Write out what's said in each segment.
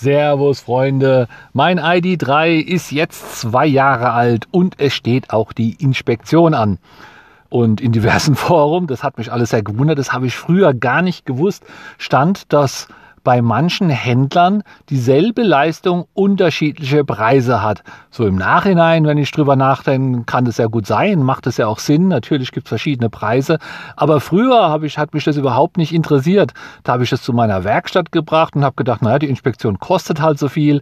Servus Freunde, mein ID3 ist jetzt zwei Jahre alt und es steht auch die Inspektion an. Und in diversen Foren, das hat mich alles sehr gewundert, das habe ich früher gar nicht gewusst, stand, dass bei manchen Händlern dieselbe Leistung unterschiedliche Preise hat. So im Nachhinein, wenn ich drüber nachdenke, kann das ja gut sein, macht es ja auch Sinn. Natürlich gibt es verschiedene Preise. Aber früher habe ich, hat mich das überhaupt nicht interessiert. Da habe ich das zu meiner Werkstatt gebracht und habe gedacht, naja, die Inspektion kostet halt so viel.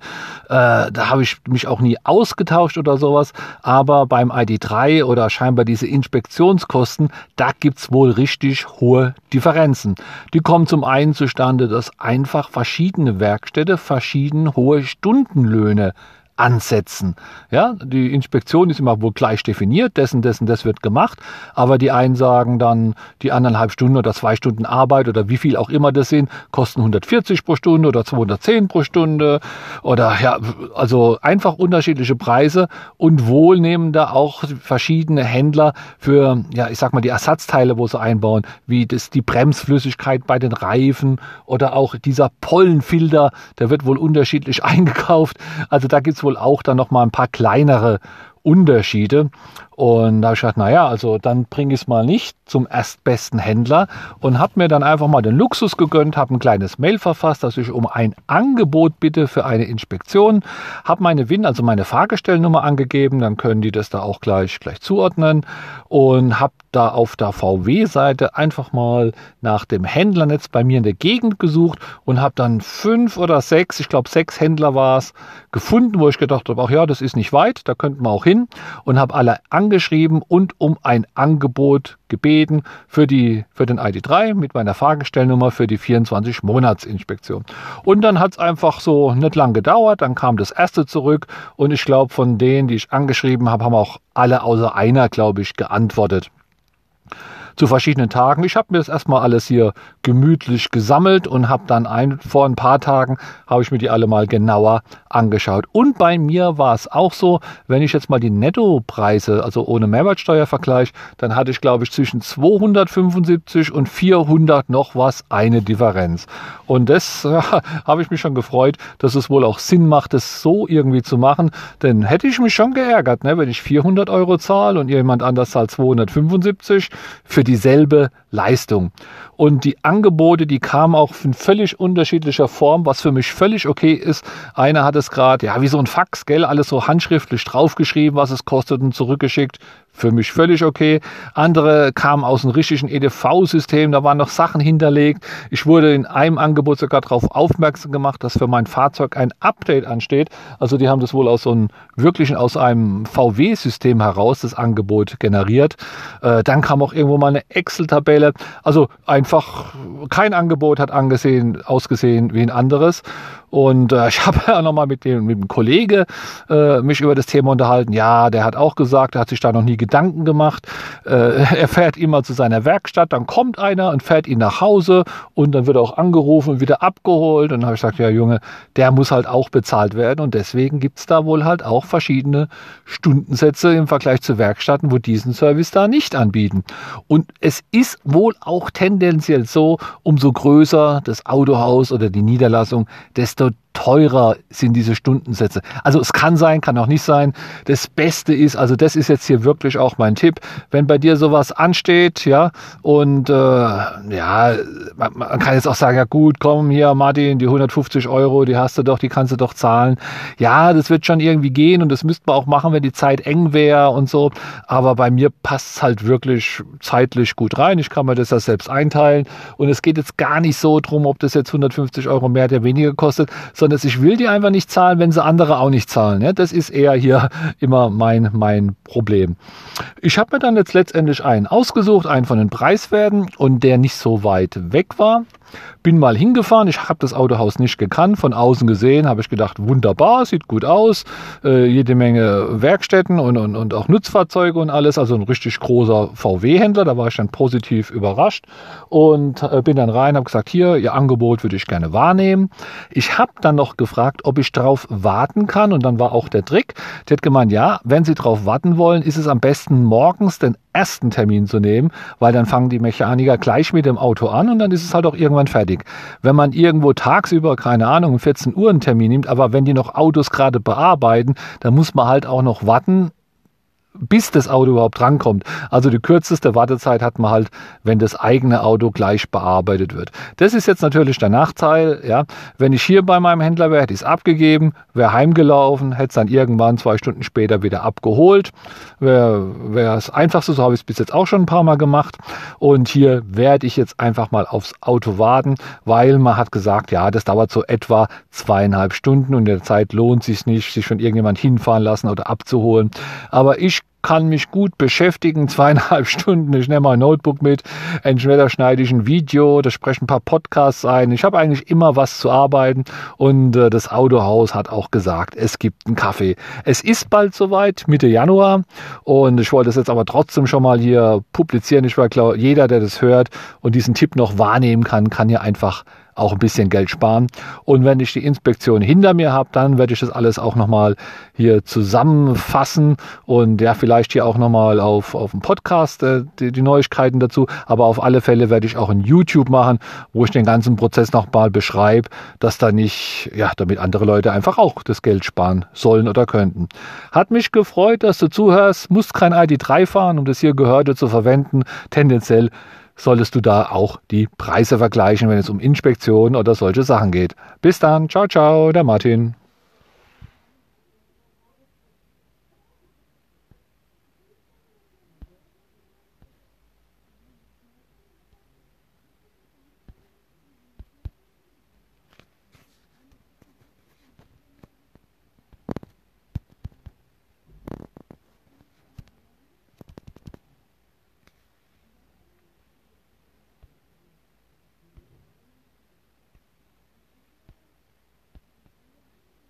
Äh, da habe ich mich auch nie ausgetauscht oder sowas. Aber beim ID3 oder scheinbar diese Inspektionskosten, da gibt's wohl richtig hohe Differenzen. Die kommen zum einen zustande, dass einfach einfach verschiedene Werkstätte verschieden hohe Stundenlöhne ansetzen. Ja, die Inspektion ist immer wohl gleich definiert, dessen, dessen, das wird gemacht, aber die einen sagen dann, die anderthalb Stunden oder zwei Stunden Arbeit oder wie viel auch immer das sind, kosten 140 pro Stunde oder 210 pro Stunde oder ja, also einfach unterschiedliche Preise und wohl nehmen da auch verschiedene Händler für, ja, ich sag mal, die Ersatzteile, wo sie einbauen, wie das, die Bremsflüssigkeit bei den Reifen oder auch dieser Pollenfilter, der wird wohl unterschiedlich eingekauft. Also da gibt's wohl auch dann noch mal ein paar kleinere Unterschiede. Und da habe ich gedacht, naja, also dann bringe ich es mal nicht zum erstbesten Händler und habe mir dann einfach mal den Luxus gegönnt, habe ein kleines Mail verfasst, dass ich um ein Angebot bitte für eine Inspektion, habe meine WIN, also meine Fahrgestellnummer angegeben, dann können die das da auch gleich, gleich zuordnen und habe da auf der VW-Seite einfach mal nach dem Händlernetz bei mir in der Gegend gesucht und habe dann fünf oder sechs, ich glaube sechs Händler war es, gefunden, wo ich gedacht habe, ach ja, das ist nicht weit, da könnten wir auch hin und habe alle angeschrieben und um ein Angebot gebeten für, die, für den ID3 mit meiner Fahrgestellnummer für die 24-Monats-Inspektion. Und dann hat es einfach so nicht lang gedauert, dann kam das erste zurück. Und ich glaube, von denen, die ich angeschrieben habe, haben auch alle außer einer, glaube ich, geantwortet zu verschiedenen Tagen. Ich habe mir das erstmal alles hier gemütlich gesammelt und habe dann ein, vor ein paar Tagen habe ich mir die alle mal genauer angeschaut. Und bei mir war es auch so, wenn ich jetzt mal die Nettopreise, also ohne Mehrwertsteuer vergleiche, dann hatte ich glaube ich zwischen 275 und 400 noch was eine Differenz. Und das äh, habe ich mich schon gefreut, dass es wohl auch Sinn macht, das so irgendwie zu machen. Denn hätte ich mich schon geärgert, ne, wenn ich 400 Euro zahle und jemand anders zahlt 275 für dieselbe Leistung. Und die Angebote, die kamen auch in völlig unterschiedlicher Form, was für mich völlig okay ist. Einer hat es gerade, ja, wie so ein Fax, gell, alles so handschriftlich draufgeschrieben, was es kostet und zurückgeschickt. Für mich völlig okay. Andere kamen aus einem richtigen EDV-System, da waren noch Sachen hinterlegt. Ich wurde in einem Angebot sogar darauf aufmerksam gemacht, dass für mein Fahrzeug ein Update ansteht. Also die haben das wohl aus so einem wirklichen, aus einem VW-System heraus, das Angebot generiert. Äh, dann kam auch irgendwo mal eine Excel-Tabelle. Also einfach kein Angebot hat angesehen, ausgesehen wie ein anderes. Und äh, ich habe ja nochmal mit dem, mit dem Kollege äh, mich über das Thema unterhalten. Ja, der hat auch gesagt, er hat sich da noch nie Gedanken gemacht. Äh, er fährt immer zu seiner Werkstatt, dann kommt einer und fährt ihn nach Hause und dann wird er auch angerufen und wieder abgeholt. Und dann habe ich gesagt, ja Junge, der muss halt auch bezahlt werden. Und deswegen gibt's da wohl halt auch verschiedene Stundensätze im Vergleich zu Werkstätten, wo diesen Service da nicht anbieten. Und es ist wohl auch tendenziell so, umso größer das Autohaus oder die Niederlassung, desto teurer sind diese Stundensätze. Also es kann sein, kann auch nicht sein. Das Beste ist, also das ist jetzt hier wirklich auch mein Tipp, wenn bei dir sowas ansteht, ja, und äh, ja, man, man kann jetzt auch sagen, ja gut, komm hier, Martin, die 150 Euro, die hast du doch, die kannst du doch zahlen. Ja, das wird schon irgendwie gehen und das müsste man auch machen, wenn die Zeit eng wäre und so. Aber bei mir passt es halt wirklich zeitlich gut rein. Ich kann mir das ja selbst einteilen und es geht jetzt gar nicht so drum, ob das jetzt 150 Euro mehr oder weniger kostet, sondern ich will die einfach nicht zahlen, wenn sie andere auch nicht zahlen. Ja, das ist eher hier immer mein, mein Problem. Ich habe mir dann jetzt letztendlich einen ausgesucht, einen von den Preiswerten und der nicht so weit weg war. Bin mal hingefahren, ich habe das Autohaus nicht gekannt, von außen gesehen habe ich gedacht, wunderbar, sieht gut aus, äh, jede Menge Werkstätten und, und, und auch Nutzfahrzeuge und alles, also ein richtig großer VW-Händler, da war ich dann positiv überrascht und äh, bin dann rein, habe gesagt, hier, Ihr Angebot würde ich gerne wahrnehmen. Ich habe dann dann noch gefragt, ob ich drauf warten kann. Und dann war auch der Trick. Die hat gemeint, ja, wenn Sie drauf warten wollen, ist es am besten morgens den ersten Termin zu nehmen, weil dann fangen die Mechaniker gleich mit dem Auto an und dann ist es halt auch irgendwann fertig. Wenn man irgendwo tagsüber, keine Ahnung, um 14 Uhr einen Termin nimmt, aber wenn die noch Autos gerade bearbeiten, dann muss man halt auch noch warten, bis das Auto überhaupt drankommt. Also die kürzeste Wartezeit hat man halt, wenn das eigene Auto gleich bearbeitet wird. Das ist jetzt natürlich der Nachteil. Ja, wenn ich hier bei meinem Händler wäre, hätte ich es abgegeben, wäre heimgelaufen, hätte es dann irgendwann zwei Stunden später wieder abgeholt. Wäre das Einfachste, so habe ich es bis jetzt auch schon ein paar Mal gemacht. Und hier werde ich jetzt einfach mal aufs Auto warten, weil man hat gesagt, ja, das dauert so etwa zweieinhalb Stunden und in der Zeit lohnt sich nicht, sich von irgendjemand hinfahren lassen oder abzuholen. Aber ich kann mich gut beschäftigen, zweieinhalb Stunden. Ich nehme mein Notebook mit, entweder schneide ich ein Video, da spreche ein paar Podcasts ein. Ich habe eigentlich immer was zu arbeiten und äh, das Autohaus hat auch gesagt, es gibt einen Kaffee. Es ist bald soweit, Mitte Januar und ich wollte es jetzt aber trotzdem schon mal hier publizieren. Ich war klar, jeder, der das hört und diesen Tipp noch wahrnehmen kann, kann hier einfach auch ein bisschen Geld sparen. Und wenn ich die Inspektion hinter mir habe, dann werde ich das alles auch nochmal hier zusammenfassen und ja, vielleicht hier auch nochmal auf, auf dem Podcast äh, die, die Neuigkeiten dazu. Aber auf alle Fälle werde ich auch ein YouTube machen, wo ich den ganzen Prozess nochmal beschreibe, dass da nicht, ja, damit andere Leute einfach auch das Geld sparen sollen oder könnten. Hat mich gefreut, dass du zuhörst. Musst kein ID3 fahren, um das hier Gehörte zu verwenden. Tendenziell solltest du da auch die Preise vergleichen, wenn es um Inspektionen oder solche Sachen geht. Bis dann, ciao, ciao, der Martin.